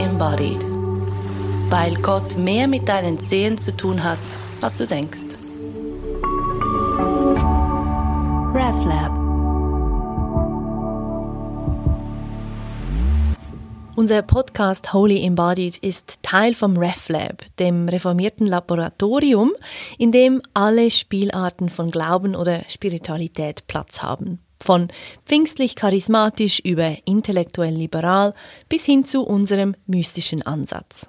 Embodied. Weil Gott mehr mit deinen Zehen zu tun hat, als du denkst. RefLab Unser Podcast Holy Embodied ist Teil vom RefLab, dem reformierten Laboratorium, in dem alle Spielarten von Glauben oder Spiritualität Platz haben. Von pfingstlich charismatisch über intellektuell liberal bis hin zu unserem mystischen Ansatz.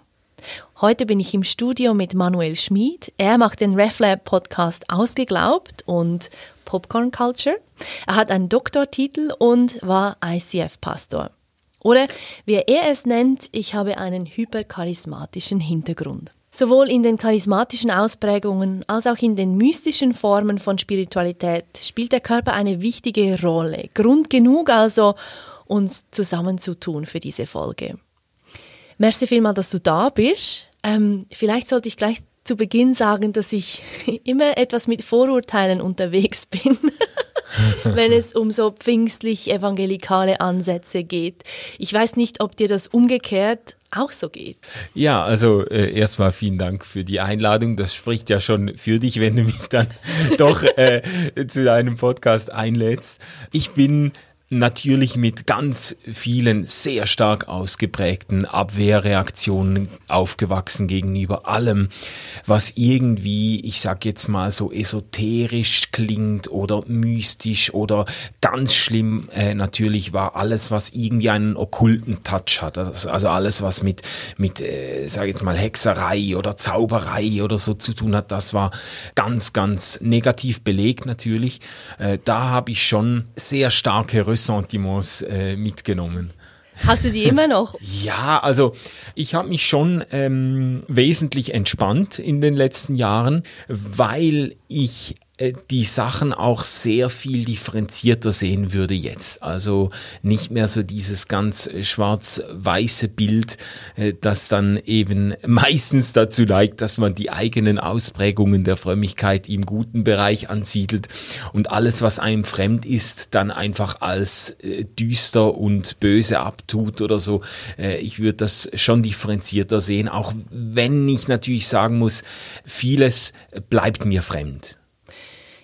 Heute bin ich im Studio mit Manuel Schmid. Er macht den RefLab Podcast Ausgeglaubt und Popcorn Culture. Er hat einen Doktortitel und war ICF-Pastor. Oder wie er es nennt, ich habe einen hypercharismatischen Hintergrund. Sowohl in den charismatischen Ausprägungen als auch in den mystischen Formen von Spiritualität spielt der Körper eine wichtige Rolle. Grund genug also, uns zusammenzutun für diese Folge. Merci vielmal, dass du da bist. Ähm, vielleicht sollte ich gleich zu Beginn sagen, dass ich immer etwas mit Vorurteilen unterwegs bin, wenn es um so pfingstlich evangelikale Ansätze geht. Ich weiß nicht, ob dir das umgekehrt auch so geht. Ja, also äh, erstmal vielen Dank für die Einladung. Das spricht ja schon für dich, wenn du mich dann doch äh, zu deinem Podcast einlädst. Ich bin natürlich mit ganz vielen sehr stark ausgeprägten Abwehrreaktionen aufgewachsen gegenüber allem, was irgendwie, ich sag jetzt mal so esoterisch klingt oder mystisch oder ganz schlimm äh, natürlich war alles, was irgendwie einen okkulten Touch hat. Also alles, was mit, mit äh, sag jetzt mal Hexerei oder Zauberei oder so zu tun hat, das war ganz, ganz negativ belegt natürlich. Äh, da habe ich schon sehr starke Rüstung Ressentiments äh, mitgenommen. Hast du die immer noch? ja, also ich habe mich schon ähm, wesentlich entspannt in den letzten Jahren, weil ich die Sachen auch sehr viel differenzierter sehen würde jetzt. Also nicht mehr so dieses ganz äh, schwarz-weiße Bild, äh, das dann eben meistens dazu neigt, dass man die eigenen Ausprägungen der Frömmigkeit im guten Bereich ansiedelt und alles, was einem fremd ist, dann einfach als düster und böse abtut oder so. Ich würde das schon differenzierter sehen, auch wenn ich natürlich sagen muss, vieles bleibt mir fremd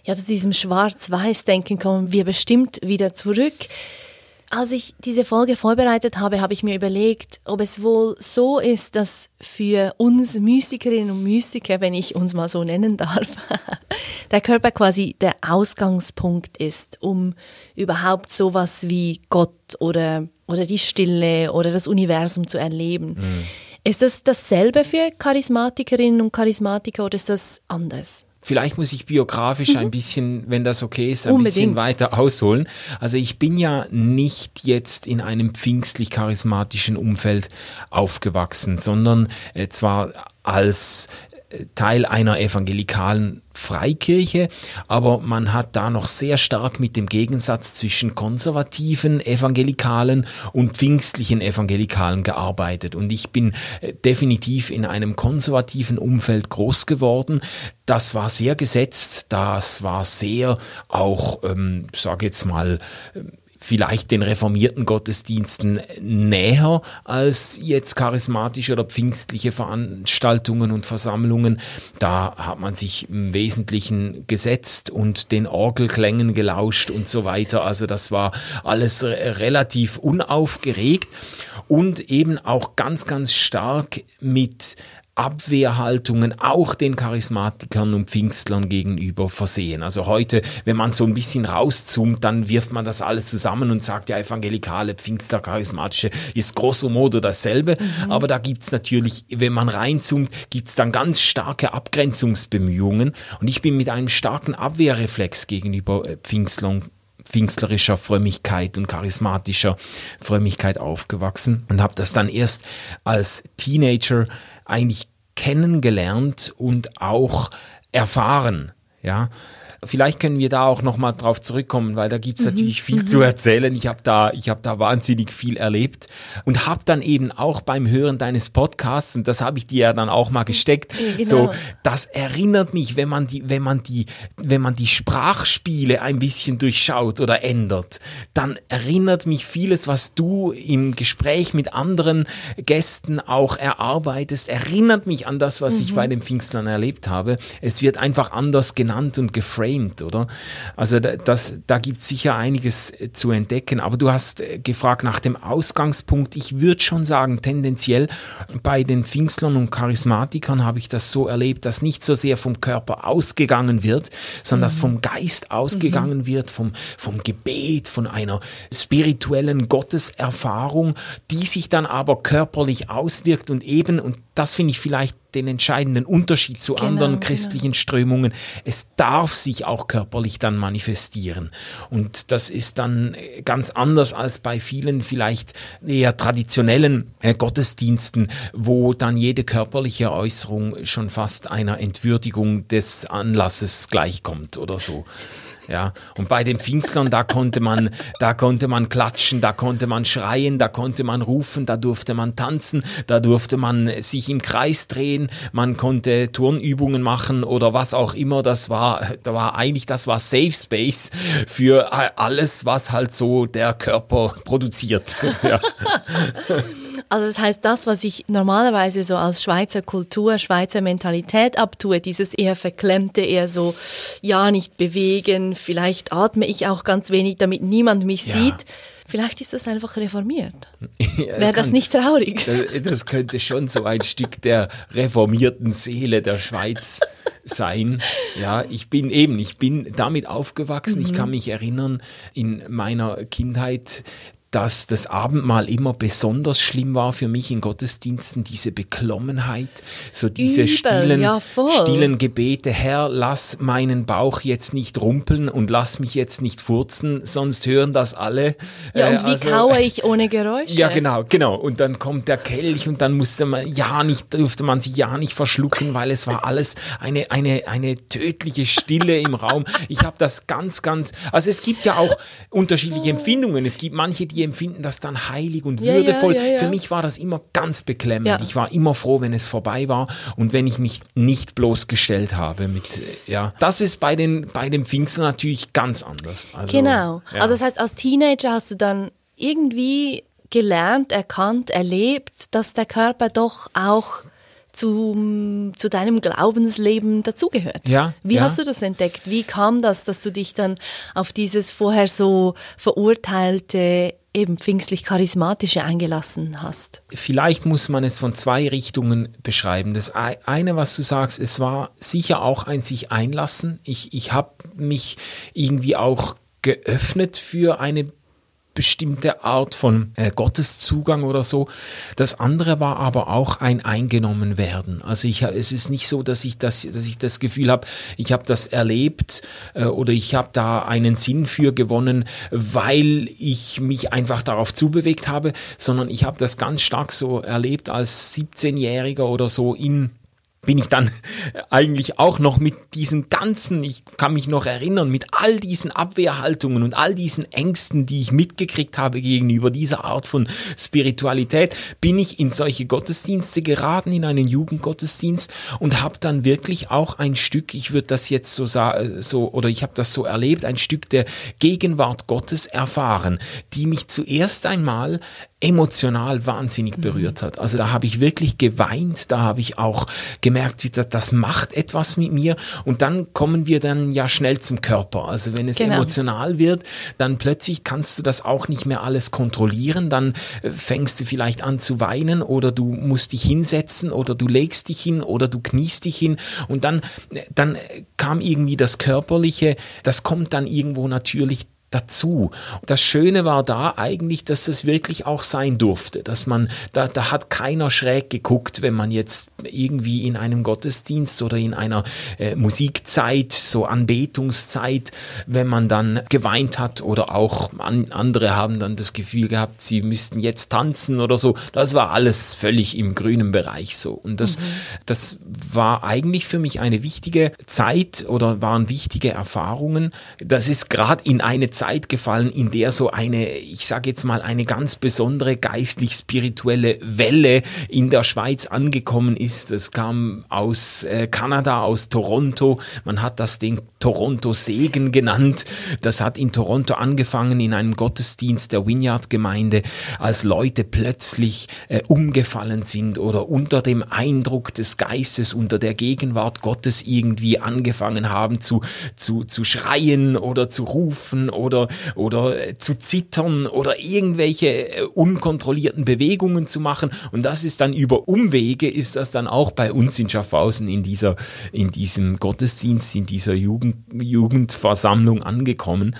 ja, zu diesem Schwarz-Weiß-Denken kommen wir bestimmt wieder zurück. Als ich diese Folge vorbereitet habe, habe ich mir überlegt, ob es wohl so ist, dass für uns Mystikerinnen und Mystiker, wenn ich uns mal so nennen darf, der Körper quasi der Ausgangspunkt ist, um überhaupt sowas wie Gott oder, oder die Stille oder das Universum zu erleben. Mhm. Ist das dasselbe für Charismatikerinnen und Charismatiker oder ist das anders? Vielleicht muss ich biografisch mhm. ein bisschen, wenn das okay ist, ein Unbedingt. bisschen weiter ausholen. Also ich bin ja nicht jetzt in einem pfingstlich charismatischen Umfeld aufgewachsen, sondern äh, zwar als Teil einer evangelikalen Freikirche, aber man hat da noch sehr stark mit dem Gegensatz zwischen konservativen Evangelikalen und pfingstlichen Evangelikalen gearbeitet. Und ich bin äh, definitiv in einem konservativen Umfeld groß geworden. Das war sehr gesetzt, das war sehr auch, ähm, sage jetzt mal, ähm, vielleicht den reformierten Gottesdiensten näher als jetzt charismatische oder pfingstliche Veranstaltungen und Versammlungen. Da hat man sich im Wesentlichen gesetzt und den Orgelklängen gelauscht und so weiter. Also das war alles relativ unaufgeregt und eben auch ganz, ganz stark mit Abwehrhaltungen auch den Charismatikern und Pfingstlern gegenüber versehen. Also heute, wenn man so ein bisschen rauszoomt, dann wirft man das alles zusammen und sagt, ja, evangelikale, Pfingstler, charismatische ist grosso modo dasselbe. Mhm. Aber da gibt's natürlich, wenn man reinzoomt, gibt's dann ganz starke Abgrenzungsbemühungen. Und ich bin mit einem starken Abwehrreflex gegenüber äh, Pfingstlern pfingstlerischer Frömmigkeit und charismatischer Frömmigkeit aufgewachsen und habe das dann erst als Teenager eigentlich kennengelernt und auch erfahren. Ja, Vielleicht können wir da auch nochmal drauf zurückkommen, weil da gibt's mhm. natürlich viel mhm. zu erzählen. Ich habe da, ich habe da wahnsinnig viel erlebt und habe dann eben auch beim Hören deines Podcasts, und das habe ich dir ja dann auch mal gesteckt, genau. so, das erinnert mich, wenn man die, wenn man die, wenn man die Sprachspiele ein bisschen durchschaut oder ändert, dann erinnert mich vieles, was du im Gespräch mit anderen Gästen auch erarbeitest, erinnert mich an das, was mhm. ich bei den Pfingstlern erlebt habe. Es wird einfach anders genannt und geframed, oder? Also das, da gibt es sicher einiges äh, zu entdecken. Aber du hast äh, gefragt nach dem Ausgangspunkt. Ich würde schon sagen, tendenziell bei den Pfingstlern und Charismatikern habe ich das so erlebt, dass nicht so sehr vom Körper ausgegangen wird, sondern mhm. dass vom Geist ausgegangen mhm. wird, vom, vom Gebet, von einer spirituellen Gotteserfahrung, die sich dann aber körperlich auswirkt und eben, und das finde ich vielleicht den entscheidenden Unterschied zu genau, anderen genau. christlichen genau. Strömungen. Es darf sich auch körperlich dann manifestieren. Und das ist dann ganz anders als bei vielen vielleicht eher traditionellen äh, Gottesdiensten, wo dann jede körperliche Äußerung schon fast einer Entwürdigung des Anlasses gleichkommt oder so. Ja, und bei den Pfingstlern, da konnte man, da konnte man klatschen, da konnte man schreien, da konnte man rufen, da durfte man tanzen, da durfte man sich im Kreis drehen, man konnte Turnübungen machen oder was auch immer. Das war, da war eigentlich, das war Safe Space für alles, was halt so der Körper produziert. ja. Also das heißt, das, was ich normalerweise so als Schweizer Kultur, Schweizer Mentalität abtue, dieses eher verklemmte, eher so, ja, nicht bewegen, vielleicht atme ich auch ganz wenig, damit niemand mich ja. sieht. Vielleicht ist das einfach reformiert. Ja, Wäre das nicht traurig? Das, das könnte schon so ein Stück der reformierten Seele der Schweiz sein. Ja, ich bin eben, ich bin damit aufgewachsen. Mhm. Ich kann mich erinnern, in meiner Kindheit dass das Abendmahl immer besonders schlimm war für mich in Gottesdiensten, diese Beklommenheit, so diese Übel, stillen, ja, stillen Gebete, Herr, lass meinen Bauch jetzt nicht rumpeln und lass mich jetzt nicht furzen, sonst hören das alle. Ja, und äh, wie also, kaue ich ohne Geräusche? Ja, genau, genau. Und dann kommt der Kelch und dann musste man ja nicht, durfte man sich ja nicht verschlucken, weil es war alles eine, eine, eine tödliche Stille im Raum. Ich habe das ganz, ganz, also es gibt ja auch unterschiedliche Empfindungen. Es gibt manche, die die empfinden das dann heilig und ja, würdevoll. Ja, ja, Für mich war das immer ganz beklemmend. Ich war immer froh, wenn es vorbei war und wenn ich mich nicht bloßgestellt habe mit, ja. Das ist bei den, bei den Pfingsten natürlich ganz anders. Also, genau. Also das heißt, als Teenager hast du dann irgendwie gelernt, erkannt, erlebt, dass der Körper doch auch zu, zu deinem Glaubensleben dazugehört. Ja, Wie ja. hast du das entdeckt? Wie kam das, dass du dich dann auf dieses vorher so verurteilte eben pfingstlich-charismatische eingelassen hast? Vielleicht muss man es von zwei Richtungen beschreiben. Das eine, was du sagst, es war sicher auch ein sich einlassen. Ich, ich habe mich irgendwie auch geöffnet für eine bestimmte Art von äh, Gotteszugang oder so. Das andere war aber auch ein eingenommen werden. Also ich, es ist nicht so, dass ich das, dass ich das Gefühl habe, ich habe das erlebt äh, oder ich habe da einen Sinn für gewonnen, weil ich mich einfach darauf zubewegt habe, sondern ich habe das ganz stark so erlebt als 17-Jähriger oder so in bin ich dann eigentlich auch noch mit diesen ganzen, ich kann mich noch erinnern, mit all diesen Abwehrhaltungen und all diesen Ängsten, die ich mitgekriegt habe gegenüber dieser Art von Spiritualität, bin ich in solche Gottesdienste geraten, in einen Jugendgottesdienst und habe dann wirklich auch ein Stück, ich würde das jetzt so so oder ich habe das so erlebt, ein Stück der Gegenwart Gottes erfahren, die mich zuerst einmal emotional wahnsinnig mhm. berührt hat. Also da habe ich wirklich geweint, da habe ich auch gemerkt, wie das, das macht etwas mit mir und dann kommen wir dann ja schnell zum Körper. Also wenn es genau. emotional wird, dann plötzlich kannst du das auch nicht mehr alles kontrollieren, dann äh, fängst du vielleicht an zu weinen oder du musst dich hinsetzen oder du legst dich hin oder du kniest dich hin und dann, dann kam irgendwie das Körperliche, das kommt dann irgendwo natürlich dazu. Das Schöne war da eigentlich, dass das wirklich auch sein durfte, dass man, da, da hat keiner schräg geguckt, wenn man jetzt irgendwie in einem Gottesdienst oder in einer äh, Musikzeit, so Anbetungszeit, wenn man dann geweint hat oder auch an, andere haben dann das Gefühl gehabt, sie müssten jetzt tanzen oder so. Das war alles völlig im grünen Bereich so. Und das, mhm. das war eigentlich für mich eine wichtige Zeit oder waren wichtige Erfahrungen. Das ist gerade in eine Zeit gefallen, in der so eine, ich sage jetzt mal, eine ganz besondere geistlich-spirituelle Welle in der Schweiz angekommen ist. Es kam aus äh, Kanada, aus Toronto. Man hat das den Toronto-Segen genannt. Das hat in Toronto angefangen in einem Gottesdienst der Vineyard-Gemeinde, als Leute plötzlich äh, umgefallen sind oder unter dem Eindruck des Geistes, unter der Gegenwart Gottes irgendwie angefangen haben zu, zu, zu schreien oder zu rufen oder oder, oder äh, zu zittern oder irgendwelche äh, unkontrollierten Bewegungen zu machen. Und das ist dann über Umwege, ist das dann auch bei uns in Schaffhausen in dieser, in diesem Gottesdienst, in dieser Jugend, Jugendversammlung angekommen.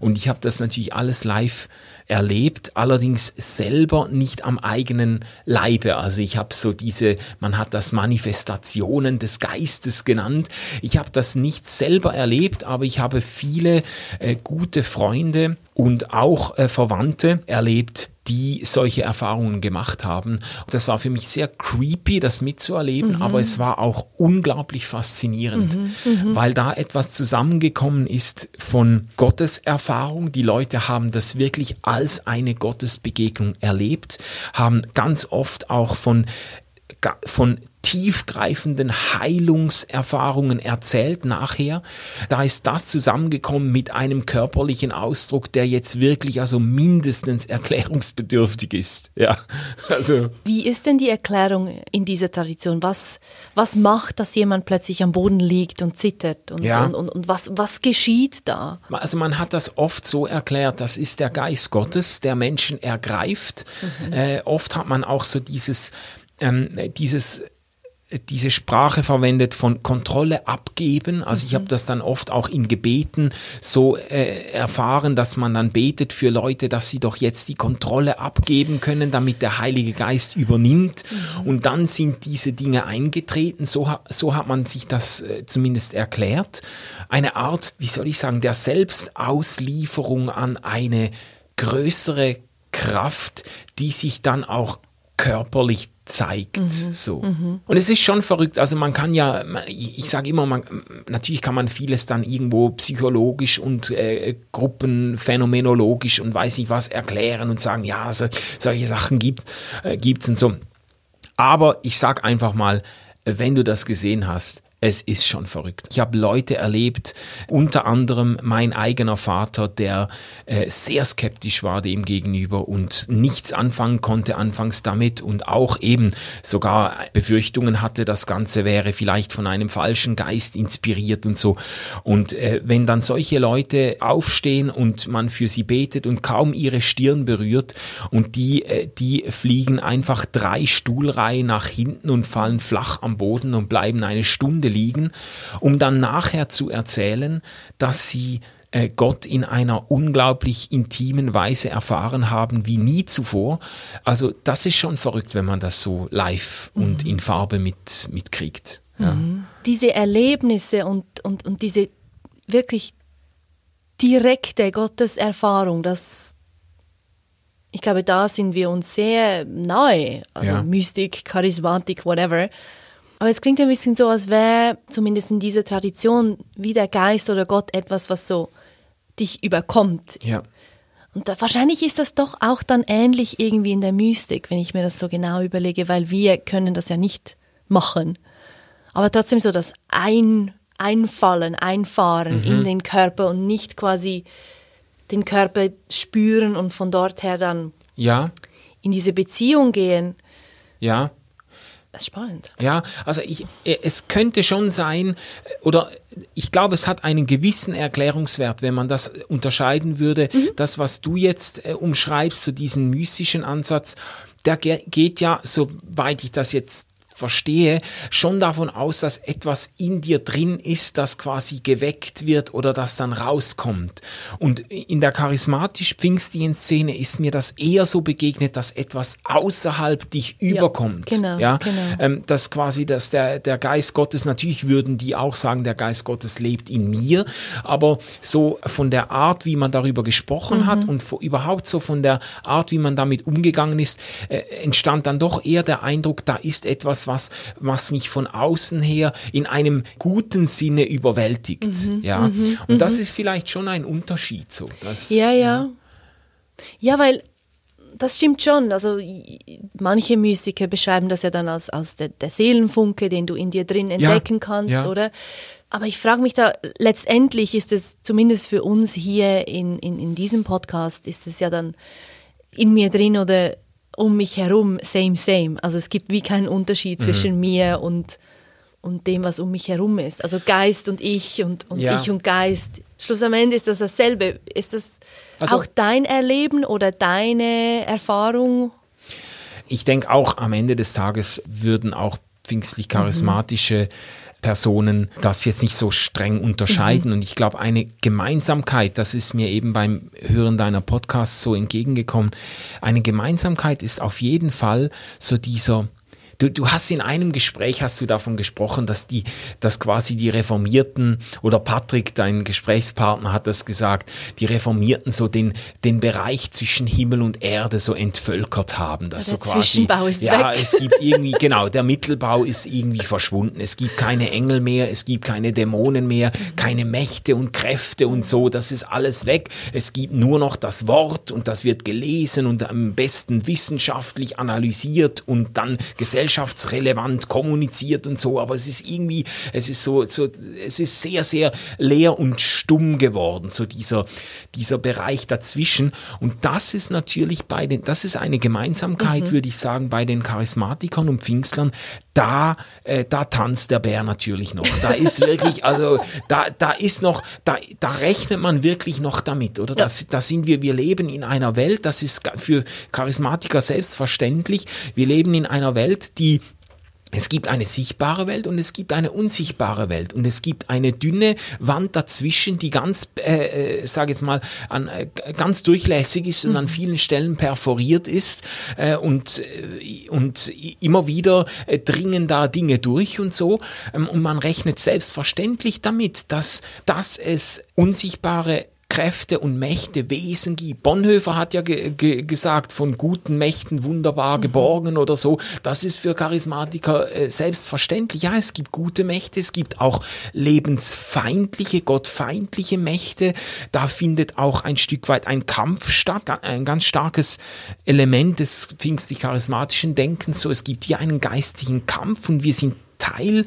Und ich habe das natürlich alles live erlebt, allerdings selber nicht am eigenen Leibe. Also ich habe so diese, man hat das Manifestationen des Geistes genannt. Ich habe das nicht selber erlebt, aber ich habe viele äh, gute Freunde und auch äh, Verwandte erlebt, die solche Erfahrungen gemacht haben. Das war für mich sehr creepy, das mitzuerleben, mhm. aber es war auch unglaublich faszinierend, mhm. Mhm. weil da etwas zusammengekommen ist von Gotteserfahrung. Die Leute haben das wirklich als eine Gottesbegegnung erlebt, haben ganz oft auch von von tiefgreifenden Heilungserfahrungen erzählt nachher. Da ist das zusammengekommen mit einem körperlichen Ausdruck, der jetzt wirklich also mindestens erklärungsbedürftig ist. Ja, also. Wie ist denn die Erklärung in dieser Tradition? Was, was macht, dass jemand plötzlich am Boden liegt und zittert? Und, ja. und, und, und was, was geschieht da? Also man hat das oft so erklärt, das ist der Geist Gottes, der Menschen ergreift. Mhm. Äh, oft hat man auch so dieses ähm, dieses diese Sprache verwendet von Kontrolle abgeben. Also mhm. ich habe das dann oft auch in Gebeten so äh, erfahren, dass man dann betet für Leute, dass sie doch jetzt die Kontrolle abgeben können, damit der Heilige Geist übernimmt. Mhm. Und dann sind diese Dinge eingetreten. So, so hat man sich das äh, zumindest erklärt. Eine Art, wie soll ich sagen, der Selbstauslieferung an eine größere Kraft, die sich dann auch körperlich zeigt. Mhm. So. Mhm. Und es ist schon verrückt. Also man kann ja, ich, sage immer, man, natürlich kann man vieles dann irgendwo psychologisch und äh, gruppenphänomenologisch und weiß nicht was erklären und sagen, ja, so, solche Sachen gibt äh, gibt's und so. Aber ich sag einfach mal, wenn du das gesehen hast, es ist schon verrückt. Ich habe Leute erlebt, unter anderem mein eigener Vater, der äh, sehr skeptisch war dem gegenüber und nichts anfangen konnte anfangs damit und auch eben sogar Befürchtungen hatte, das Ganze wäre vielleicht von einem falschen Geist inspiriert und so. Und äh, wenn dann solche Leute aufstehen und man für sie betet und kaum ihre Stirn berührt und die, äh, die fliegen einfach drei Stuhlreihen nach hinten und fallen flach am Boden und bleiben eine Stunde Stunde liegen, um dann nachher zu erzählen, dass sie äh, Gott in einer unglaublich intimen Weise erfahren haben wie nie zuvor. Also das ist schon verrückt, wenn man das so live mhm. und in Farbe mit, mitkriegt. Ja. Mhm. Diese Erlebnisse und, und, und diese wirklich direkte Gotteserfahrung, das, ich glaube, da sind wir uns sehr nahe. Also ja. Mystik, Charismatik, whatever. Aber es klingt ein bisschen so, als wäre zumindest in dieser Tradition wie der Geist oder Gott etwas, was so dich überkommt. Ja. Und da, wahrscheinlich ist das doch auch dann ähnlich irgendwie in der Mystik, wenn ich mir das so genau überlege, weil wir können das ja nicht machen. Aber trotzdem so das Ein, Einfallen, Einfahren mhm. in den Körper und nicht quasi den Körper spüren und von dort her dann ja. in diese Beziehung gehen. Ja. Das ist spannend. Ja, also ich, es könnte schon sein, oder ich glaube, es hat einen gewissen Erklärungswert, wenn man das unterscheiden würde. Mhm. Das, was du jetzt äh, umschreibst, so diesen mystischen Ansatz, der geht ja, soweit ich das jetzt verstehe, schon davon aus, dass etwas in dir drin ist, das quasi geweckt wird oder das dann rauskommt. Und in der charismatisch-pfingstlichen Szene ist mir das eher so begegnet, dass etwas außerhalb dich ja, überkommt. Genau, ja, genau. Ähm, dass quasi, dass der, der Geist Gottes, natürlich würden die auch sagen, der Geist Gottes lebt in mir, aber so von der Art, wie man darüber gesprochen mhm. hat und überhaupt so von der Art, wie man damit umgegangen ist, äh, entstand dann doch eher der Eindruck, da ist etwas, was, was mich von außen her in einem guten Sinne überwältigt. Mhm. Ja. Mhm. Und das mhm. ist vielleicht schon ein Unterschied so. Dass, ja, ja. Ja, weil das stimmt schon. Also manche Musiker beschreiben das ja dann als, als der, der Seelenfunke, den du in dir drin entdecken ja, kannst, ja. oder? Aber ich frage mich da, letztendlich ist es zumindest für uns hier in, in, in diesem Podcast, ist es ja dann in mir drin oder um mich herum same, same. Also es gibt wie keinen Unterschied mhm. zwischen mir und, und dem, was um mich herum ist. Also Geist und ich und, und ja. ich und Geist. Schlussendlich ist das dasselbe. Ist das also, auch dein Erleben oder deine Erfahrung? Ich denke auch am Ende des Tages würden auch pfingstlich charismatische mhm Personen das jetzt nicht so streng unterscheiden. Mhm. Und ich glaube, eine Gemeinsamkeit, das ist mir eben beim Hören deiner Podcasts so entgegengekommen, eine Gemeinsamkeit ist auf jeden Fall so dieser Du, du hast in einem Gespräch hast du davon gesprochen, dass die, dass quasi die Reformierten oder Patrick, dein Gesprächspartner, hat das gesagt, die Reformierten so den, den Bereich zwischen Himmel und Erde so entvölkert haben. Dass der so quasi, Zwischenbau ist ja, weg. es gibt irgendwie, genau, der Mittelbau ist irgendwie verschwunden. Es gibt keine Engel mehr, es gibt keine Dämonen mehr, keine Mächte und Kräfte und so. Das ist alles weg. Es gibt nur noch das Wort und das wird gelesen und am besten wissenschaftlich analysiert und dann gesellschaftlich gesellschaftsrelevant kommuniziert und so, aber es ist irgendwie, es ist so, so es ist sehr, sehr leer und stumm geworden, so dieser, dieser Bereich dazwischen. Und das ist natürlich bei den, das ist eine Gemeinsamkeit, mhm. würde ich sagen, bei den Charismatikern und Pfingstlern, da, äh, da tanzt der Bär natürlich noch. Da ist wirklich, also da, da ist noch, da, da rechnet man wirklich noch damit, oder? Das, da sind wir, wir leben in einer Welt, das ist für Charismatiker selbstverständlich. Wir leben in einer Welt, die es gibt eine sichtbare Welt und es gibt eine unsichtbare Welt und es gibt eine dünne Wand dazwischen, die ganz, äh, äh, sage jetzt mal, an, äh, ganz durchlässig ist und mhm. an vielen Stellen perforiert ist äh, und äh, und immer wieder äh, dringen da Dinge durch und so ähm, und man rechnet selbstverständlich damit, dass dass es unsichtbare Kräfte und Mächte, Wesen gibt. Bonhoeffer hat ja ge ge gesagt, von guten Mächten wunderbar mhm. geborgen oder so. Das ist für Charismatiker äh, selbstverständlich. Ja, es gibt gute Mächte, es gibt auch lebensfeindliche, gottfeindliche Mächte. Da findet auch ein Stück weit ein Kampf statt, ein ganz starkes Element des pfingstlich-charismatischen Denkens. So, es gibt hier einen geistlichen Kampf und wir sind Teil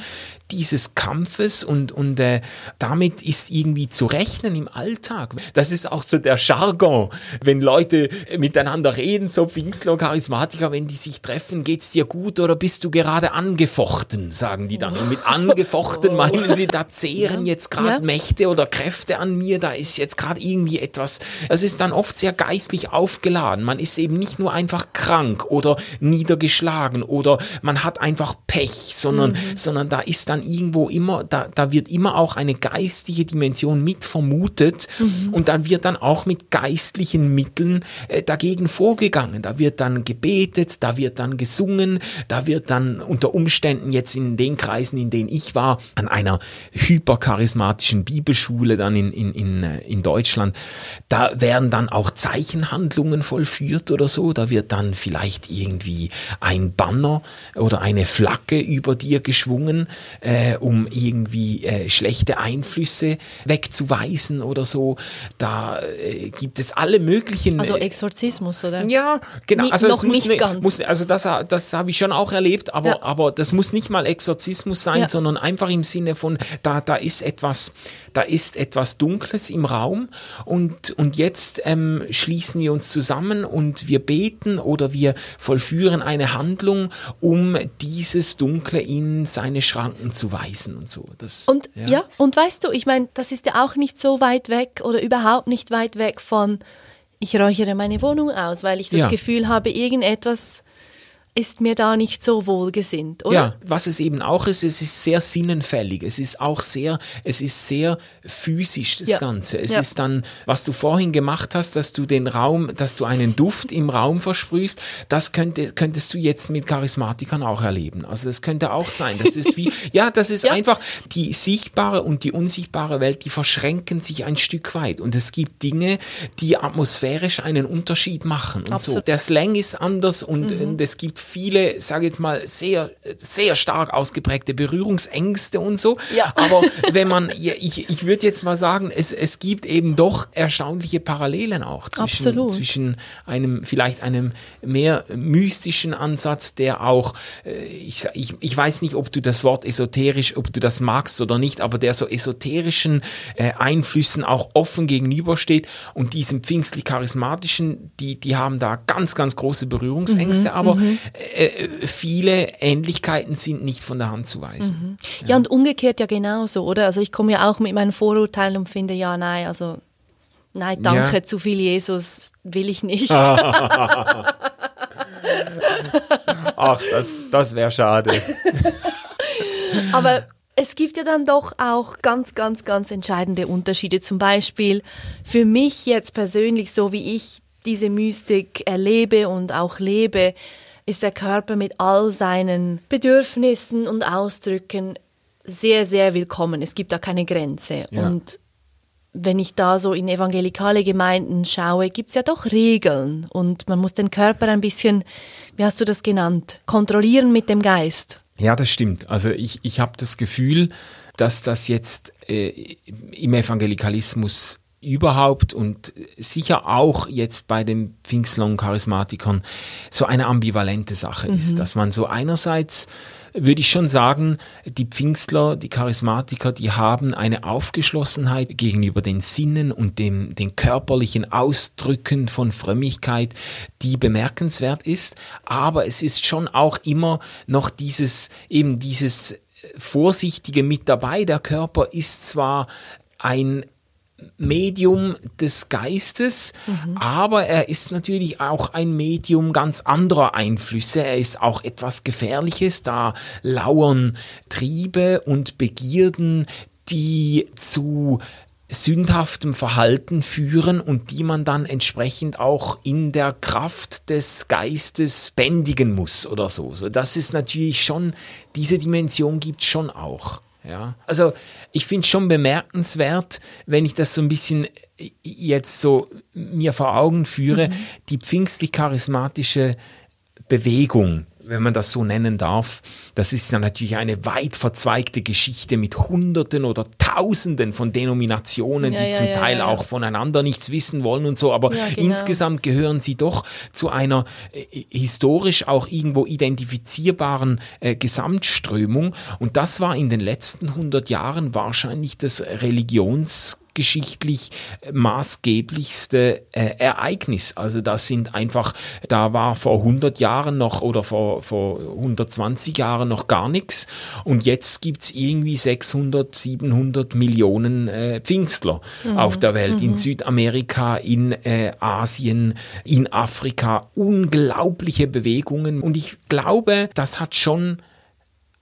dieses Kampfes und, und äh, damit ist irgendwie zu rechnen im Alltag. Das ist auch so der Jargon, wenn Leute miteinander reden, so Pfingstler, Charismatiker, wenn die sich treffen, geht's dir gut oder bist du gerade angefochten, sagen die dann. Und mit angefochten meinen sie, da zehren jetzt gerade ja. Mächte oder Kräfte an mir, da ist jetzt gerade irgendwie etwas, es ist dann oft sehr geistlich aufgeladen. Man ist eben nicht nur einfach krank oder niedergeschlagen oder man hat einfach Pech, sondern, mhm. Sondern da ist dann irgendwo immer, da, da wird immer auch eine geistige Dimension mit vermutet mhm. und dann wird dann auch mit geistlichen Mitteln äh, dagegen vorgegangen. Da wird dann gebetet, da wird dann gesungen, da wird dann unter Umständen jetzt in den Kreisen, in denen ich war, an einer hypercharismatischen Bibelschule dann in, in, in, äh, in Deutschland, da werden dann auch Zeichenhandlungen vollführt oder so. Da wird dann vielleicht irgendwie ein Banner oder eine Flagge über dir geschwungen, äh, um irgendwie äh, schlechte Einflüsse wegzuweisen oder so. Da äh, gibt es alle möglichen. Also Exorzismus, oder? Ja, genau. Also noch nicht ne, ganz. Muss, also das, das habe ich schon auch erlebt, aber, ja. aber das muss nicht mal Exorzismus sein, ja. sondern einfach im Sinne von, da, da ist etwas, da ist etwas Dunkles im Raum und, und jetzt ähm, schließen wir uns zusammen und wir beten oder wir vollführen eine Handlung, um dieses Dunkle in seine Schranken zu weisen und so. Das, und ja. ja, und weißt du, ich meine, das ist ja auch nicht so weit weg oder überhaupt nicht weit weg von, ich räuchere meine Wohnung aus, weil ich das ja. Gefühl habe, irgendetwas ist mir da nicht so wohlgesinnt, oder? Ja, was es eben auch ist, es ist sehr sinnenfällig. Es ist auch sehr, es ist sehr physisch, das ja. Ganze. Es ja. ist dann, was du vorhin gemacht hast, dass du den Raum, dass du einen Duft im Raum versprühst, das könnte, könntest du jetzt mit Charismatikern auch erleben. Also das könnte auch sein. Das ist wie, ja, das ist ja. einfach die sichtbare und die unsichtbare Welt, die verschränken sich ein Stück weit. Und es gibt Dinge, die atmosphärisch einen Unterschied machen und Absolut. so. Der Slang ist anders und, mhm. und es gibt viele, sage jetzt mal, sehr, sehr stark ausgeprägte Berührungsängste und so. Ja. Aber wenn man, ich, ich würde jetzt mal sagen, es, es gibt eben doch erstaunliche Parallelen auch zwischen, zwischen einem, vielleicht einem mehr mystischen Ansatz, der auch, äh, ich, ich, ich weiß nicht, ob du das Wort esoterisch, ob du das magst oder nicht, aber der so esoterischen äh, Einflüssen auch offen gegenübersteht und diesem pfingstlich-charismatischen, die, die haben da ganz, ganz große Berührungsängste, mhm, aber mhm. Äh, viele Ähnlichkeiten sind nicht von der Hand zu weisen. Mhm. Ja. ja, und umgekehrt ja genauso, oder? Also ich komme ja auch mit meinen Vorurteilen und finde, ja, nein, also nein, danke, ja. zu viel Jesus will ich nicht. Ach, das, das wäre schade. Aber es gibt ja dann doch auch ganz, ganz, ganz entscheidende Unterschiede. Zum Beispiel für mich jetzt persönlich, so wie ich diese Mystik erlebe und auch lebe, ist der Körper mit all seinen Bedürfnissen und Ausdrücken sehr, sehr willkommen. Es gibt da keine Grenze. Ja. Und wenn ich da so in evangelikale Gemeinden schaue, gibt es ja doch Regeln und man muss den Körper ein bisschen, wie hast du das genannt, kontrollieren mit dem Geist. Ja, das stimmt. Also ich, ich habe das Gefühl, dass das jetzt äh, im Evangelikalismus überhaupt und sicher auch jetzt bei den Pfingstlern-Charismatikern so eine ambivalente Sache mhm. ist, dass man so einerseits würde ich schon sagen, die Pfingstler, die Charismatiker, die haben eine Aufgeschlossenheit gegenüber den Sinnen und dem, den körperlichen Ausdrücken von Frömmigkeit, die bemerkenswert ist. Aber es ist schon auch immer noch dieses, eben dieses Vorsichtige mit dabei. Der Körper ist zwar ein Medium des Geistes, mhm. aber er ist natürlich auch ein Medium ganz anderer Einflüsse. Er ist auch etwas Gefährliches, da lauern Triebe und Begierden, die zu sündhaftem Verhalten führen und die man dann entsprechend auch in der Kraft des Geistes bändigen muss oder so. So das ist natürlich schon, diese Dimension gibt es schon auch. Ja, also ich finde es schon bemerkenswert, wenn ich das so ein bisschen jetzt so mir vor Augen führe, mhm. die pfingstlich-charismatische Bewegung, wenn man das so nennen darf, das ist ja natürlich eine weit verzweigte Geschichte mit Hunderten oder Tausenden von Denominationen, ja, die ja, zum ja, Teil auch voneinander nichts wissen wollen und so, aber genau. insgesamt gehören sie doch zu einer äh, historisch auch irgendwo identifizierbaren äh, Gesamtströmung. Und das war in den letzten 100 Jahren wahrscheinlich das Religions geschichtlich maßgeblichste äh, Ereignis. Also das sind einfach, da war vor 100 Jahren noch oder vor, vor 120 Jahren noch gar nichts und jetzt gibt es irgendwie 600, 700 Millionen äh, Pfingstler mhm. auf der Welt, mhm. in Südamerika, in äh, Asien, in Afrika. Unglaubliche Bewegungen und ich glaube, das hat schon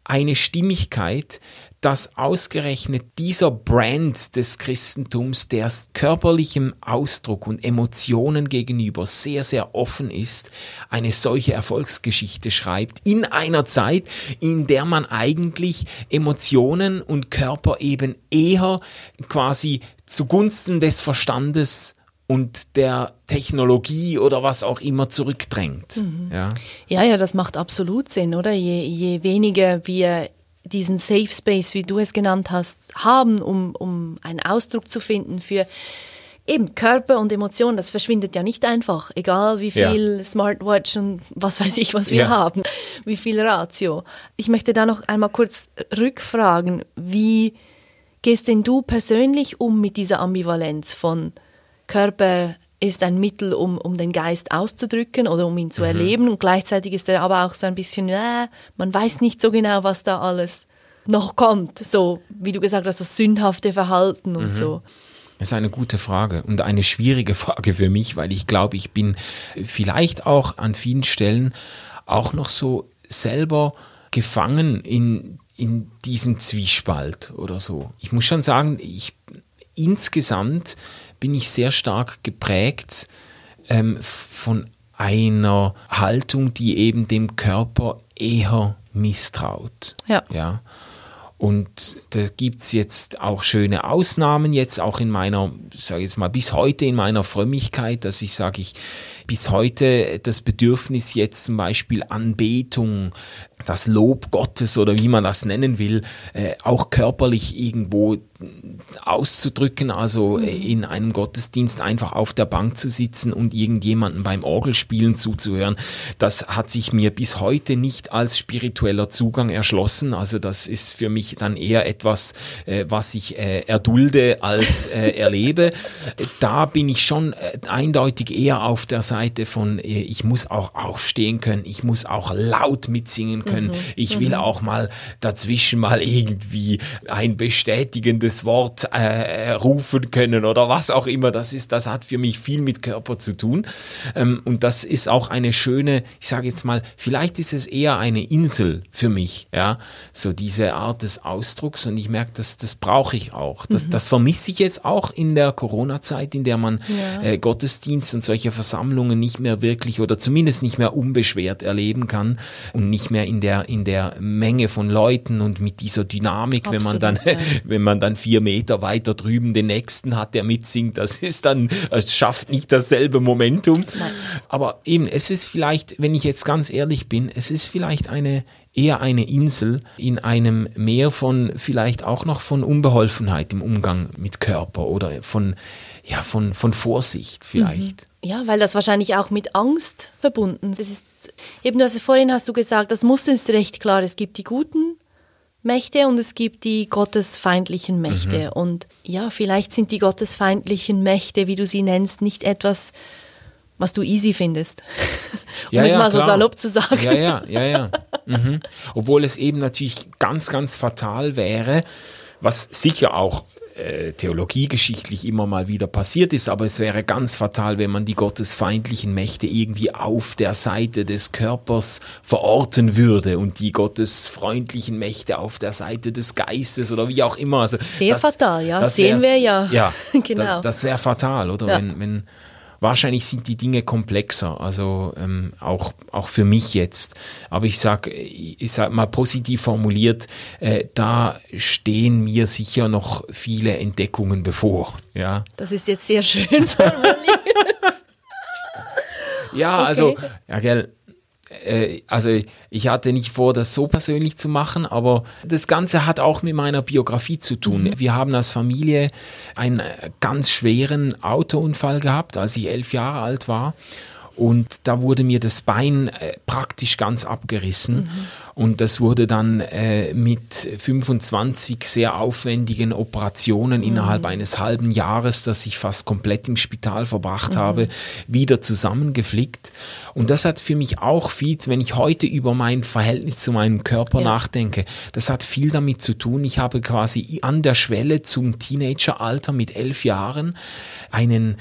eine Stimmigkeit, dass ausgerechnet dieser Brand des Christentums, der körperlichem Ausdruck und Emotionen gegenüber sehr, sehr offen ist, eine solche Erfolgsgeschichte schreibt, in einer Zeit, in der man eigentlich Emotionen und Körper eben eher quasi zugunsten des Verstandes und der Technologie oder was auch immer zurückdrängt. Mhm. Ja. ja, ja, das macht absolut Sinn, oder? Je, je weniger wir diesen Safe Space, wie du es genannt hast, haben, um, um einen Ausdruck zu finden für eben Körper und Emotionen, das verschwindet ja nicht einfach, egal wie viel ja. Smartwatch und was weiß ich, was wir ja. haben, wie viel Ratio. Ich möchte da noch einmal kurz rückfragen, wie gehst denn du persönlich um mit dieser Ambivalenz von Körper ist ein Mittel, um, um den Geist auszudrücken oder um ihn zu mhm. erleben. Und gleichzeitig ist er aber auch so ein bisschen, äh, man weiß nicht so genau, was da alles noch kommt. So, wie du gesagt hast, das sündhafte Verhalten und mhm. so. Das ist eine gute Frage und eine schwierige Frage für mich, weil ich glaube, ich bin vielleicht auch an vielen Stellen auch noch so selber gefangen in, in diesem Zwiespalt oder so. Ich muss schon sagen, ich, insgesamt bin ich sehr stark geprägt ähm, von einer Haltung, die eben dem Körper eher misstraut. Ja. ja. Und da gibt es jetzt auch schöne Ausnahmen, jetzt auch in meiner, sage jetzt mal, bis heute in meiner Frömmigkeit, dass ich sage, ich bis heute das Bedürfnis jetzt zum Beispiel Anbetung, das Lob Gottes oder wie man das nennen will, äh, auch körperlich irgendwo auszudrücken, also äh, in einem Gottesdienst einfach auf der Bank zu sitzen und irgendjemanden beim Orgelspielen zuzuhören, das hat sich mir bis heute nicht als spiritueller Zugang erschlossen. Also das ist für mich dann eher etwas, äh, was ich äh, erdulde als äh, erlebe. Da bin ich schon eindeutig eher auf der Seite von, äh, ich muss auch aufstehen können, ich muss auch laut mitsingen können, mhm. ich will mhm. auch mal dazwischen mal irgendwie ein bestätigendes Wort äh, rufen können oder was auch immer das ist. Das hat für mich viel mit Körper zu tun. Ähm, und das ist auch eine schöne, ich sage jetzt mal, vielleicht ist es eher eine Insel für mich, ja, so diese Art des Ausdrucks. Und ich merke, das, das brauche ich auch. Das, mhm. das vermisse ich jetzt auch in der Corona-Zeit, in der man ja. äh, Gottesdienst und solche Versammlungen nicht mehr wirklich oder zumindest nicht mehr unbeschwert erleben kann und nicht mehr in der, in der Menge von Leuten und mit dieser Dynamik, Absolut, wenn man dann, ja. wenn man dann vier Meter weiter drüben den nächsten hat, der mitsingt, das ist dann, es schafft nicht dasselbe Momentum. Nein. Aber eben, es ist vielleicht, wenn ich jetzt ganz ehrlich bin, es ist vielleicht eine eher eine Insel in einem Meer von vielleicht auch noch von Unbeholfenheit im Umgang mit Körper oder von, ja, von, von Vorsicht vielleicht. Mhm. Ja, weil das wahrscheinlich auch mit Angst verbunden ist. ist eben, du hast vorhin hast du gesagt, das Muster ist recht klar. Es gibt die guten Mächte und es gibt die gottesfeindlichen Mächte. Mhm. Und ja, vielleicht sind die gottesfeindlichen Mächte, wie du sie nennst, nicht etwas, was du easy findest. um ja, es ja, mal so salopp zu sagen. Ja, ja, ja, ja. Mhm. Obwohl es eben natürlich ganz, ganz fatal wäre, was sicher auch äh, theologiegeschichtlich immer mal wieder passiert ist, aber es wäre ganz fatal, wenn man die gottesfeindlichen Mächte irgendwie auf der Seite des Körpers verorten würde und die gottesfreundlichen Mächte auf der Seite des Geistes oder wie auch immer. Also Sehr das, fatal, ja, sehen wir ja. Ja, genau. Das, das wäre fatal, oder? Ja. Wenn, wenn wahrscheinlich sind die Dinge komplexer, also ähm, auch, auch für mich jetzt. Aber ich sage ich sag mal positiv formuliert, äh, da stehen mir sicher noch viele Entdeckungen bevor. Ja. Das ist jetzt sehr schön formuliert. ja, also, okay. also, ja, gell, äh, also ich hatte nicht vor, das so persönlich zu machen, aber das Ganze hat auch mit meiner Biografie zu tun. Mhm. Wir haben als Familie einen ganz schweren Autounfall gehabt, als ich elf Jahre alt war. Und da wurde mir das Bein äh, praktisch ganz abgerissen. Mhm. Und das wurde dann äh, mit 25 sehr aufwendigen Operationen mhm. innerhalb eines halben Jahres, das ich fast komplett im Spital verbracht mhm. habe, wieder zusammengeflickt. Und das hat für mich auch viel, wenn ich heute über mein Verhältnis zu meinem Körper ja. nachdenke, das hat viel damit zu tun. Ich habe quasi an der Schwelle zum Teenageralter mit elf Jahren einen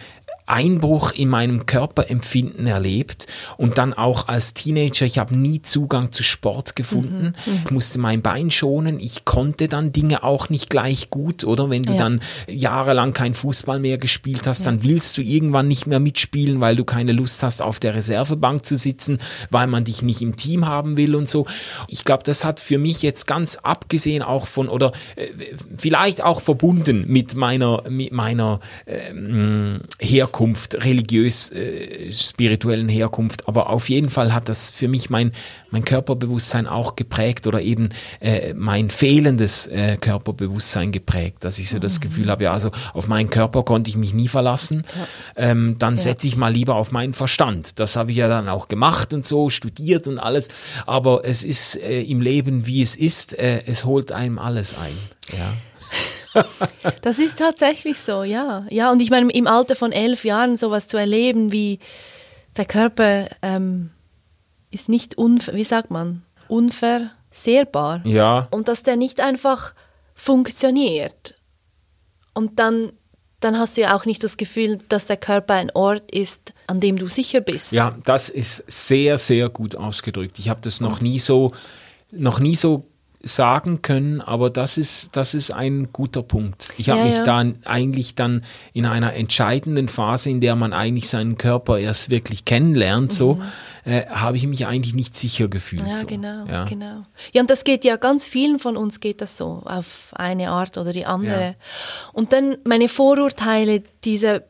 Einbruch in meinem Körperempfinden erlebt und dann auch als Teenager, ich habe nie Zugang zu Sport gefunden. Mhm, mhm. Ich musste mein Bein schonen, ich konnte dann Dinge auch nicht gleich gut, oder? Wenn du ja. dann jahrelang kein Fußball mehr gespielt hast, ja. dann willst du irgendwann nicht mehr mitspielen, weil du keine Lust hast, auf der Reservebank zu sitzen, weil man dich nicht im Team haben will und so. Ich glaube, das hat für mich jetzt ganz abgesehen auch von, oder äh, vielleicht auch verbunden mit meiner, mit meiner ähm, Herkunft Herkunft, religiös, äh, spirituellen Herkunft, aber auf jeden Fall hat das für mich mein, mein Körperbewusstsein auch geprägt oder eben äh, mein fehlendes äh, Körperbewusstsein geprägt, dass ich so das mhm. Gefühl habe, ja, also auf meinen Körper konnte ich mich nie verlassen, ähm, dann ja. setze ich mal lieber auf meinen Verstand. Das habe ich ja dann auch gemacht und so, studiert und alles, aber es ist äh, im Leben, wie es ist, äh, es holt einem alles ein. Ja. das ist tatsächlich so, ja. Ja, und ich meine, im Alter von elf Jahren sowas zu erleben, wie der Körper ähm, ist nicht, unver wie sagt man, unversehrbar. Ja. Und dass der nicht einfach funktioniert. Und dann dann hast du ja auch nicht das Gefühl, dass der Körper ein Ort ist, an dem du sicher bist. Ja, das ist sehr, sehr gut ausgedrückt. Ich habe das noch nie so, noch nie so sagen können, aber das ist, das ist ein guter Punkt. Ich habe ja, mich ja. da eigentlich dann in einer entscheidenden Phase, in der man eigentlich seinen Körper erst wirklich kennenlernt, mhm. so, äh, habe ich mich eigentlich nicht sicher gefühlt. Ja, so. genau, ja. genau. Ja, und das geht ja ganz vielen von uns geht das so, auf eine Art oder die andere. Und dann meine Vorurteile dieser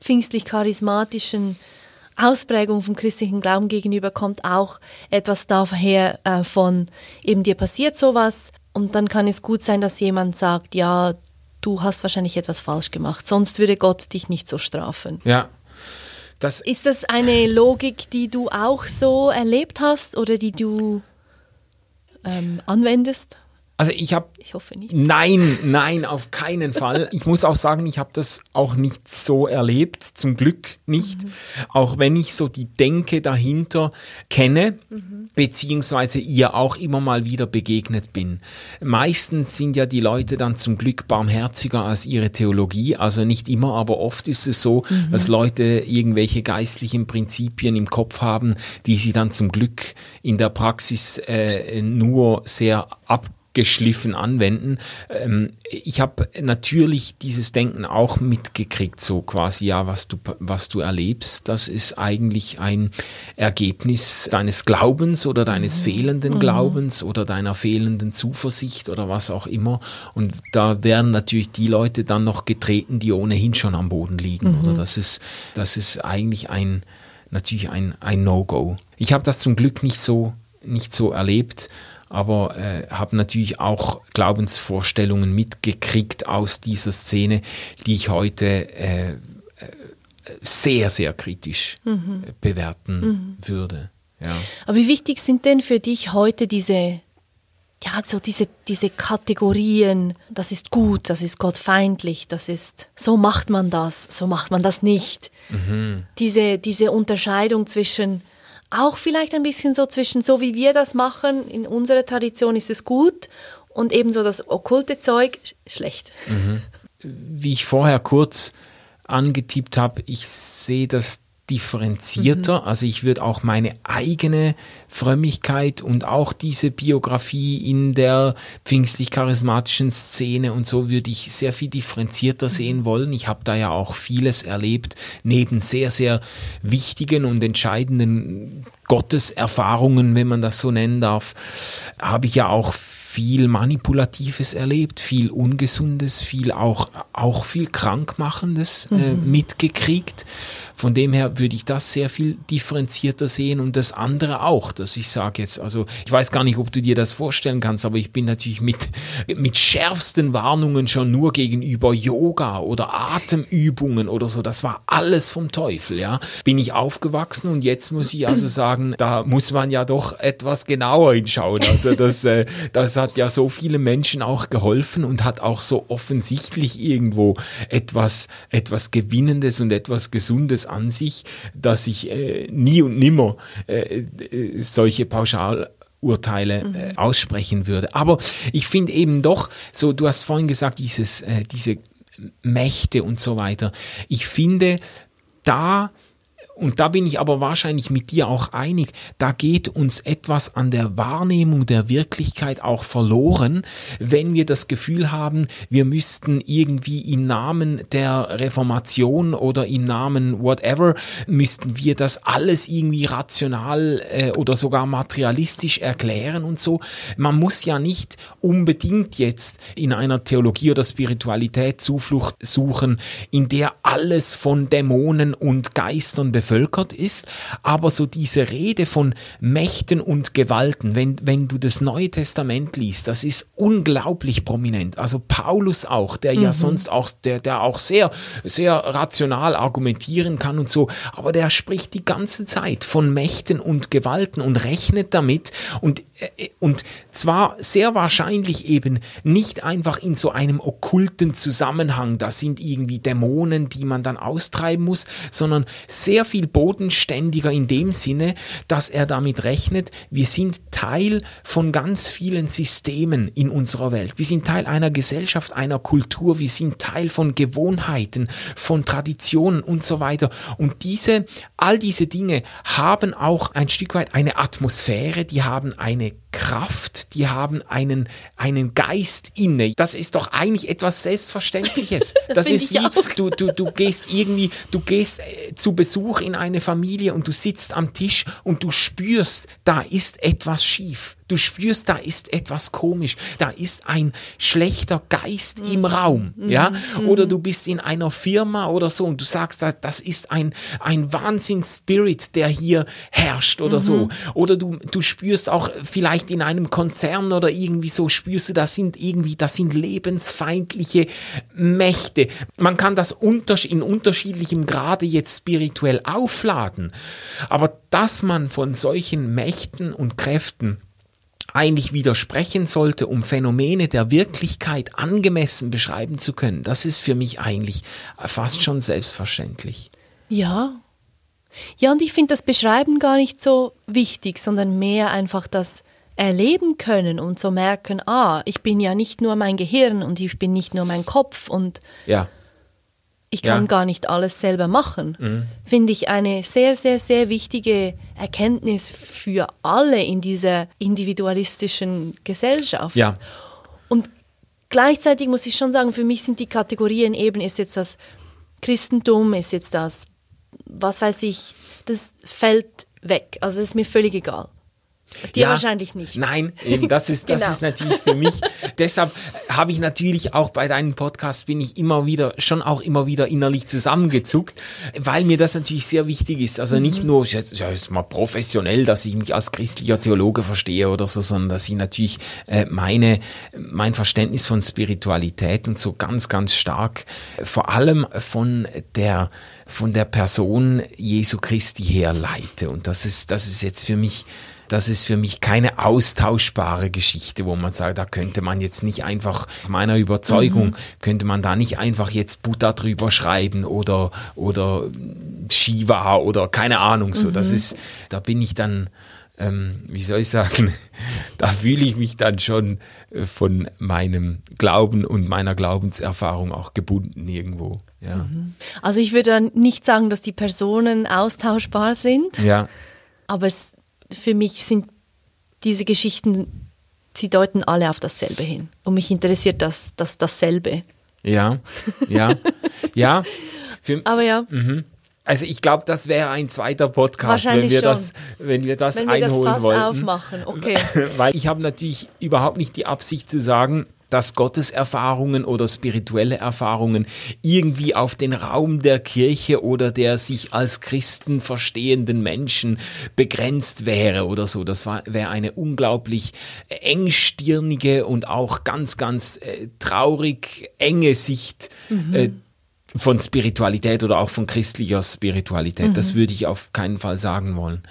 pfingstlich-charismatischen Ausprägung vom christlichen Glauben gegenüber kommt auch etwas daher äh, von eben dir passiert sowas und dann kann es gut sein, dass jemand sagt, ja, du hast wahrscheinlich etwas falsch gemacht, sonst würde Gott dich nicht so strafen. Ja. Das ist das eine Logik, die du auch so erlebt hast oder die du ähm, anwendest? Also ich habe. Ich hoffe nicht. Nein, nein, auf keinen Fall. Ich muss auch sagen, ich habe das auch nicht so erlebt, zum Glück nicht. Mhm. Auch wenn ich so die Denke dahinter kenne, mhm. beziehungsweise ihr auch immer mal wieder begegnet bin. Meistens sind ja die Leute dann zum Glück barmherziger als ihre Theologie. Also nicht immer, aber oft ist es so, mhm. dass Leute irgendwelche geistlichen Prinzipien im Kopf haben, die sie dann zum Glück in der Praxis äh, nur sehr ab geschliffen anwenden. Ähm, ich habe natürlich dieses Denken auch mitgekriegt, so quasi, ja, was du, was du erlebst, das ist eigentlich ein Ergebnis deines Glaubens oder deines mhm. fehlenden mhm. Glaubens oder deiner fehlenden Zuversicht oder was auch immer. Und da werden natürlich die Leute dann noch getreten, die ohnehin schon am Boden liegen. Mhm. Oder das ist, das ist eigentlich ein, natürlich ein, ein No-Go. Ich habe das zum Glück nicht so, nicht so erlebt aber äh, habe natürlich auch Glaubensvorstellungen mitgekriegt aus dieser Szene, die ich heute äh, äh sehr, sehr kritisch mhm. bewerten mhm. würde. Ja. Aber wie wichtig sind denn für dich heute diese, ja, so diese, diese Kategorien, das ist gut, das ist gottfeindlich, das ist, so macht man das, so macht man das nicht. Mhm. Diese, diese Unterscheidung zwischen auch vielleicht ein bisschen so zwischen so wie wir das machen, in unserer Tradition ist es gut und ebenso das okkulte Zeug schlecht. Mhm. Wie ich vorher kurz angetippt habe, ich sehe das differenzierter. Mhm. Also ich würde auch meine eigene Frömmigkeit und auch diese Biografie in der pfingstlich-charismatischen Szene und so würde ich sehr viel differenzierter mhm. sehen wollen. Ich habe da ja auch vieles erlebt, neben sehr, sehr wichtigen und entscheidenden Gotteserfahrungen, wenn man das so nennen darf, habe ich ja auch viel Manipulatives erlebt, viel Ungesundes, viel auch, auch viel Krankmachendes äh, mhm. mitgekriegt. Von dem her würde ich das sehr viel differenzierter sehen und das andere auch, dass ich sage jetzt, also ich weiß gar nicht, ob du dir das vorstellen kannst, aber ich bin natürlich mit, mit schärfsten Warnungen schon nur gegenüber Yoga oder Atemübungen oder so, das war alles vom Teufel, ja. Bin ich aufgewachsen und jetzt muss ich also sagen, da muss man ja doch etwas genauer hinschauen. Also das, äh, das hat ja so viele Menschen auch geholfen und hat auch so offensichtlich irgendwo etwas, etwas Gewinnendes und etwas Gesundes an sich, dass ich äh, nie und nimmer äh, äh solche Pauschalurteile mhm. äh, aussprechen würde. Aber ich finde eben doch, so du hast vorhin gesagt, dieses, äh, diese Mächte und so weiter. Ich finde, da und da bin ich aber wahrscheinlich mit dir auch einig, da geht uns etwas an der Wahrnehmung der Wirklichkeit auch verloren, wenn wir das Gefühl haben, wir müssten irgendwie im Namen der Reformation oder im Namen whatever, müssten wir das alles irgendwie rational äh, oder sogar materialistisch erklären und so. Man muss ja nicht unbedingt jetzt in einer Theologie oder Spiritualität Zuflucht suchen, in der alles von Dämonen und Geistern befördert bevölkert ist, aber so diese Rede von Mächten und Gewalten, wenn, wenn du das Neue Testament liest, das ist unglaublich prominent. Also Paulus auch, der mhm. ja sonst auch, der, der auch sehr, sehr rational argumentieren kann und so, aber der spricht die ganze Zeit von Mächten und Gewalten und rechnet damit und, äh, und zwar sehr wahrscheinlich eben nicht einfach in so einem okkulten Zusammenhang, das sind irgendwie Dämonen, die man dann austreiben muss, sondern sehr viel bodenständiger in dem Sinne, dass er damit rechnet, wir sind Teil von ganz vielen Systemen in unserer Welt. Wir sind Teil einer Gesellschaft, einer Kultur, wir sind Teil von Gewohnheiten, von Traditionen und so weiter. Und diese, all diese Dinge haben auch ein Stück weit eine Atmosphäre, die haben eine Kraft, die haben einen, einen Geist inne. Das ist doch eigentlich etwas Selbstverständliches. Das ist wie, du, du, du gehst irgendwie, du gehst äh, zu Besuch in eine Familie und du sitzt am Tisch und du spürst, da ist etwas schief. Du spürst, da ist etwas komisch, da ist ein schlechter Geist mhm. im Raum, mhm. ja? Mhm. Oder du bist in einer Firma oder so und du sagst, das ist ein, ein Wahnsinns-Spirit, der hier herrscht oder mhm. so. Oder du, du spürst auch vielleicht in einem Konzern oder irgendwie so, spürst du, das sind irgendwie, das sind lebensfeindliche Mächte. Man kann das in unterschiedlichem Grade jetzt spirituell aufladen. Aber dass man von solchen Mächten und Kräften eigentlich widersprechen sollte, um Phänomene der Wirklichkeit angemessen beschreiben zu können, das ist für mich eigentlich fast schon selbstverständlich. Ja. Ja, und ich finde das Beschreiben gar nicht so wichtig, sondern mehr einfach das erleben können und so merken, ah, ich bin ja nicht nur mein Gehirn und ich bin nicht nur mein Kopf und ja ich kann ja. gar nicht alles selber machen, mhm. finde ich eine sehr, sehr, sehr wichtige Erkenntnis für alle in dieser individualistischen Gesellschaft. Ja. Und gleichzeitig muss ich schon sagen, für mich sind die Kategorien eben, ist jetzt das Christentum, ist jetzt das, was weiß ich, das fällt weg. Also ist mir völlig egal. Dir ja, wahrscheinlich nicht. Nein, eben das ist das genau. ist natürlich für mich. deshalb habe ich natürlich auch bei deinem Podcast bin ich immer wieder schon auch immer wieder innerlich zusammengezuckt, weil mir das natürlich sehr wichtig ist. Also nicht mhm. nur jetzt, jetzt mal professionell, dass ich mich als christlicher Theologe verstehe oder so, sondern dass ich natürlich äh, meine mein Verständnis von Spiritualität und so ganz ganz stark vor allem von der von der Person Jesu Christi herleite und das ist das ist jetzt für mich das ist für mich keine austauschbare Geschichte, wo man sagt, da könnte man jetzt nicht einfach, meiner Überzeugung, mhm. könnte man da nicht einfach jetzt Buddha drüber schreiben oder, oder Shiva oder keine Ahnung so. Mhm. Das ist, da bin ich dann, ähm, wie soll ich sagen, da fühle ich mich dann schon äh, von meinem Glauben und meiner Glaubenserfahrung auch gebunden irgendwo. Ja. Mhm. Also ich würde nicht sagen, dass die Personen austauschbar sind. Ja. Aber es, für mich sind diese Geschichten, sie deuten alle auf dasselbe hin. Und mich interessiert das, das dasselbe. Ja, ja, ja. Für, Aber ja. Mhm. Also ich glaube, das wäre ein zweiter Podcast, wenn wir schon. das, wenn wir das wenn wir einholen das Fass wollten. aufmachen, okay. Weil ich habe natürlich überhaupt nicht die Absicht zu sagen, dass Gotteserfahrungen oder spirituelle Erfahrungen irgendwie auf den Raum der Kirche oder der sich als Christen verstehenden Menschen begrenzt wäre oder so. Das wäre eine unglaublich engstirnige und auch ganz, ganz äh, traurig enge Sicht. Mhm. Äh, von Spiritualität oder auch von christlicher Spiritualität. Mhm. Das würde ich auf keinen Fall sagen wollen.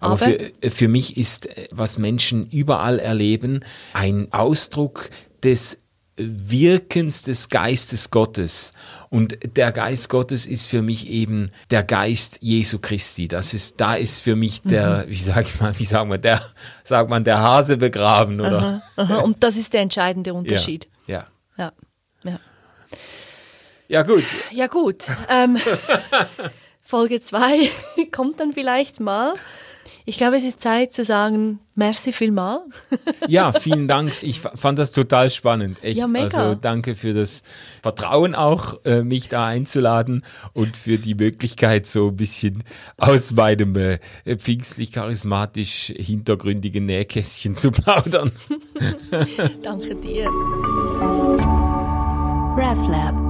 Aber, Aber für, für mich ist, äh, was Menschen überall erleben, ein Ausdruck des Wirkens des Geistes Gottes. Und der Geist Gottes ist für mich eben der Geist Jesu Christi. Das ist, da ist für mich der, mhm. wie sag ich mal, wie sagen wir, der, sagt man, der Hase begraben, oder? Aha, aha. Und das ist der entscheidende Unterschied. Ja. Ja. Ja, ja gut. Ja, gut. Ähm, Folge 2 kommt dann vielleicht mal. Ich glaube, es ist Zeit zu sagen, merci vielmal. ja, vielen Dank. Ich fand das total spannend. Echt. Ja, mega. Also danke für das Vertrauen auch, äh, mich da einzuladen und für die Möglichkeit, so ein bisschen aus meinem äh, pfingstlich-charismatisch hintergründigen Nähkästchen zu plaudern. danke dir. RefLab